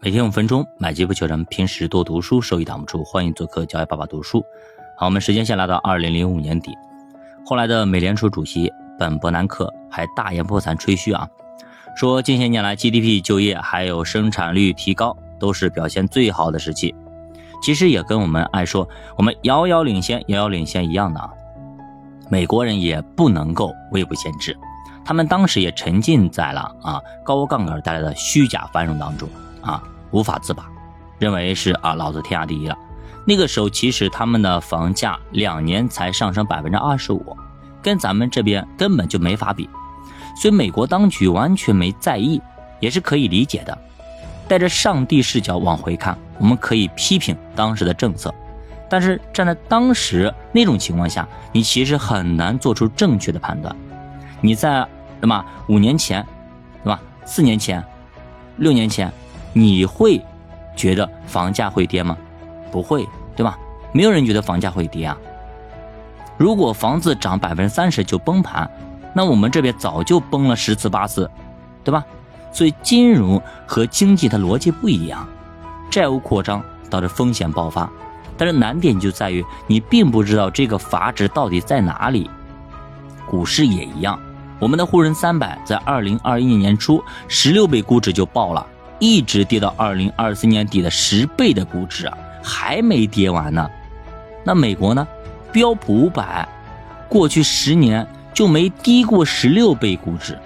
每天五分钟，买机不求人，平时多读书，收益挡不住。欢迎做客教育爸爸读书。好，我们时间线来到二零零五年底，后来的美联储主席本伯南克还大言不惭吹嘘啊，说近些年来 GDP、就业还有生产率提高都是表现最好的时期。其实也跟我们爱说我们遥遥领先、遥遥领先一样的啊。美国人也不能够未卜先知，他们当时也沉浸在了啊高杠杆带来的虚假繁荣当中啊。无法自拔，认为是啊，老子天下第一了。那个时候，其实他们的房价两年才上升百分之二十五，跟咱们这边根本就没法比。所以美国当局完全没在意，也是可以理解的。带着上帝视角往回看，我们可以批评当时的政策，但是站在当时那种情况下，你其实很难做出正确的判断。你在那么五年前，对吧？四年前，六年前。你会觉得房价会跌吗？不会，对吧？没有人觉得房价会跌啊。如果房子涨百分之三十就崩盘，那我们这边早就崩了十次八次，对吧？所以金融和经济它逻辑不一样，债务扩张导致风险爆发，但是难点就在于你并不知道这个阀值到底在哪里。股市也一样，我们的沪深三百在二零二一年初十六倍估值就爆了。一直跌到二零二四年底的十倍的估值啊，还没跌完呢。那美国呢？标普五百过去十年就没低过十六倍估值，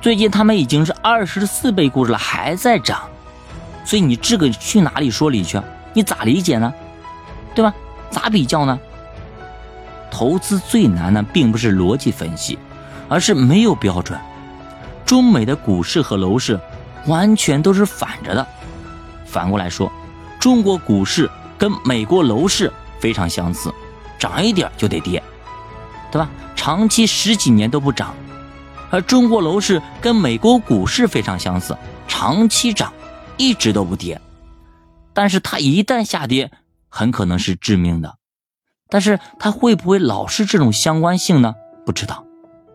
最近他们已经是二十四倍估值了，还在涨。所以你这个去哪里说理去？你咋理解呢？对吧？咋比较呢？投资最难的并不是逻辑分析，而是没有标准。中美的股市和楼市。完全都是反着的。反过来说，中国股市跟美国楼市非常相似，涨一点就得跌，对吧？长期十几年都不涨。而中国楼市跟美国股市非常相似，长期涨，一直都不跌。但是它一旦下跌，很可能是致命的。但是它会不会老是这种相关性呢？不知道。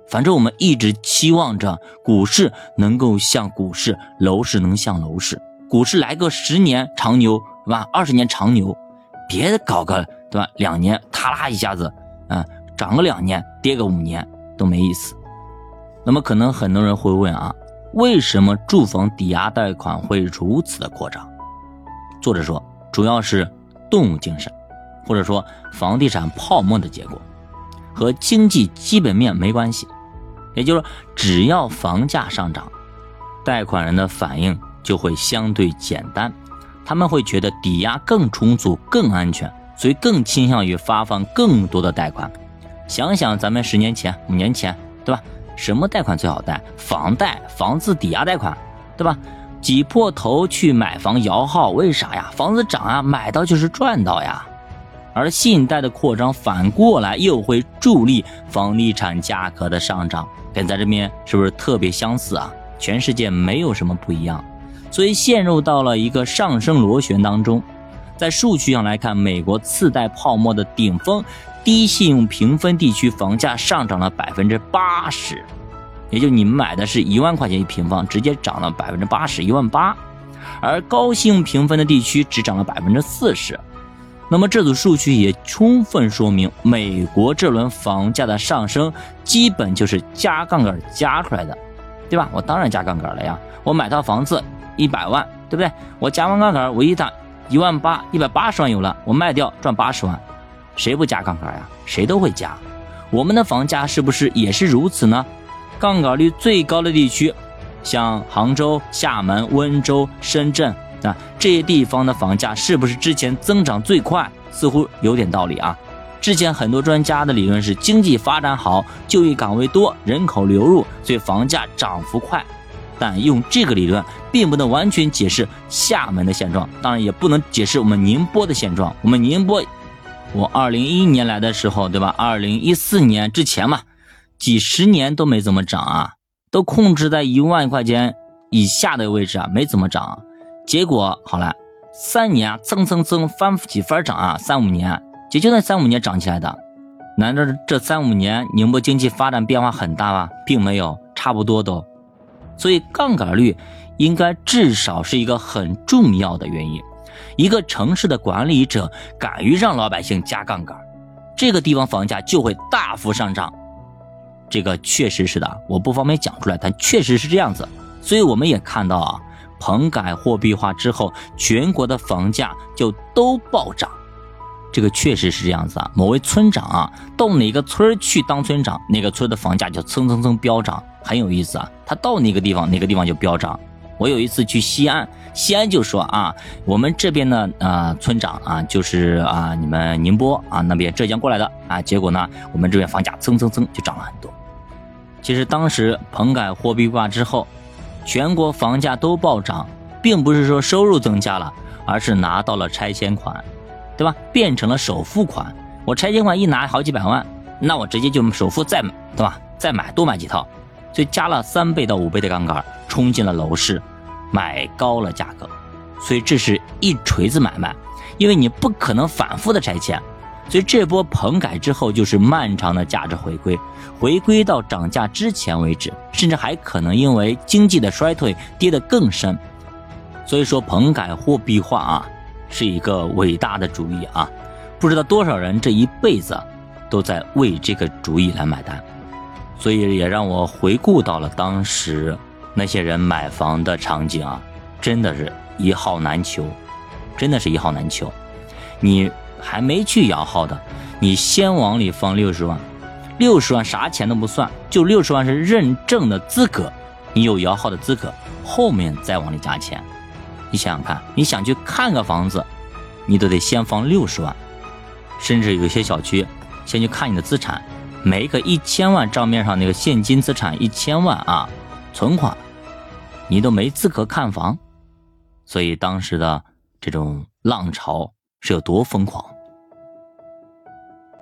反正我们一直期望着股市能够像股市，楼市能像楼市。股市来个十年长牛，对吧？二十年长牛，别搞个对吧？两年塌啦一下子，嗯，涨个两年，跌个五年都没意思。那么可能很多人会问啊，为什么住房抵押贷款会如此的扩张？作者说，主要是动物精神，或者说房地产泡沫的结果，和经济基本面没关系。也就是说，只要房价上涨，贷款人的反应就会相对简单，他们会觉得抵押更充足、更安全，所以更倾向于发放更多的贷款。想想咱们十年前、五年前，对吧？什么贷款最好贷？房贷、房子抵押贷款，对吧？挤破头去买房摇号，为啥呀？房子涨啊，买到就是赚到呀。而信贷的扩张反过来又会助力房地产价格的上涨。跟在这边是不是特别相似啊？全世界没有什么不一样，所以陷入到了一个上升螺旋当中。在数据上来看，美国次贷泡沫的顶峰，低信用评分地区房价上涨了百分之八十，也就你们买的是一万块钱一平方，直接涨了百分之八十，一万八。而高信用评分的地区只涨了百分之四十。那么这组数据也充分说明，美国这轮房价的上升基本就是加杠杆加出来的，对吧？我当然加杠杆了呀！我买套房子一百万，对不对？我加完杠杆，我一打一万八，一百八十万有了，我卖掉赚八十万，谁不加杠杆呀？谁都会加。我们的房价是不是也是如此呢？杠杆率最高的地区，像杭州、厦门、温州、深圳。这些地方的房价是不是之前增长最快？似乎有点道理啊。之前很多专家的理论是经济发展好，就业岗位多，人口流入，所以房价涨幅快。但用这个理论并不能完全解释厦门的现状，当然也不能解释我们宁波的现状。我们宁波，我二零一一年来的时候，对吧？二零一四年之前嘛，几十年都没怎么涨啊，都控制在一万块钱以下的位置啊，没怎么涨。结果好了，三年，蹭蹭蹭翻几番涨啊，三五年，也就那三五年涨起来的。难道这三五年宁波经济发展变化很大吗？并没有，差不多都。所以杠杆率应该至少是一个很重要的原因。一个城市的管理者敢于让老百姓加杠杆，这个地方房价就会大幅上涨。这个确实是的，我不方便讲出来，但确实是这样子。所以我们也看到啊，棚改货币化之后，全国的房价就都暴涨。这个确实是这样子啊。某位村长啊，到哪个村去当村长，哪个村的房价就蹭蹭蹭飙涨，很有意思啊。他到哪个地方，哪个地方就飙涨。我有一次去西安，西安就说啊，我们这边呢啊，村长啊，就是啊，你们宁波啊那边浙江过来的啊，结果呢，我们这边房价蹭蹭蹭就涨了很多。其实当时棚改货币化之后，全国房价都暴涨，并不是说收入增加了，而是拿到了拆迁款，对吧？变成了首付款。我拆迁款一拿好几百万，那我直接就首付再买对吧？再买多买几套，所以加了三倍到五倍的杠杆，冲进了楼市，买高了价格。所以这是一锤子买卖，因为你不可能反复的拆迁。所以这波棚改之后，就是漫长的价值回归，回归到涨价之前为止，甚至还可能因为经济的衰退跌得更深。所以说，棚改货币化啊，是一个伟大的主意啊！不知道多少人这一辈子都在为这个主意来买单。所以也让我回顾到了当时那些人买房的场景啊，真的是一号难求，真的是一号难求。你。还没去摇号的，你先往里放六十万，六十万啥钱都不算，就六十万是认证的资格，你有摇号的资格，后面再往里加钱。你想想看，你想去看个房子，你都得先放六十万，甚至有些小区先去看你的资产，每一个一千万账面上那个现金资产一千万啊，存款，你都没资格看房。所以当时的这种浪潮。是有多疯狂？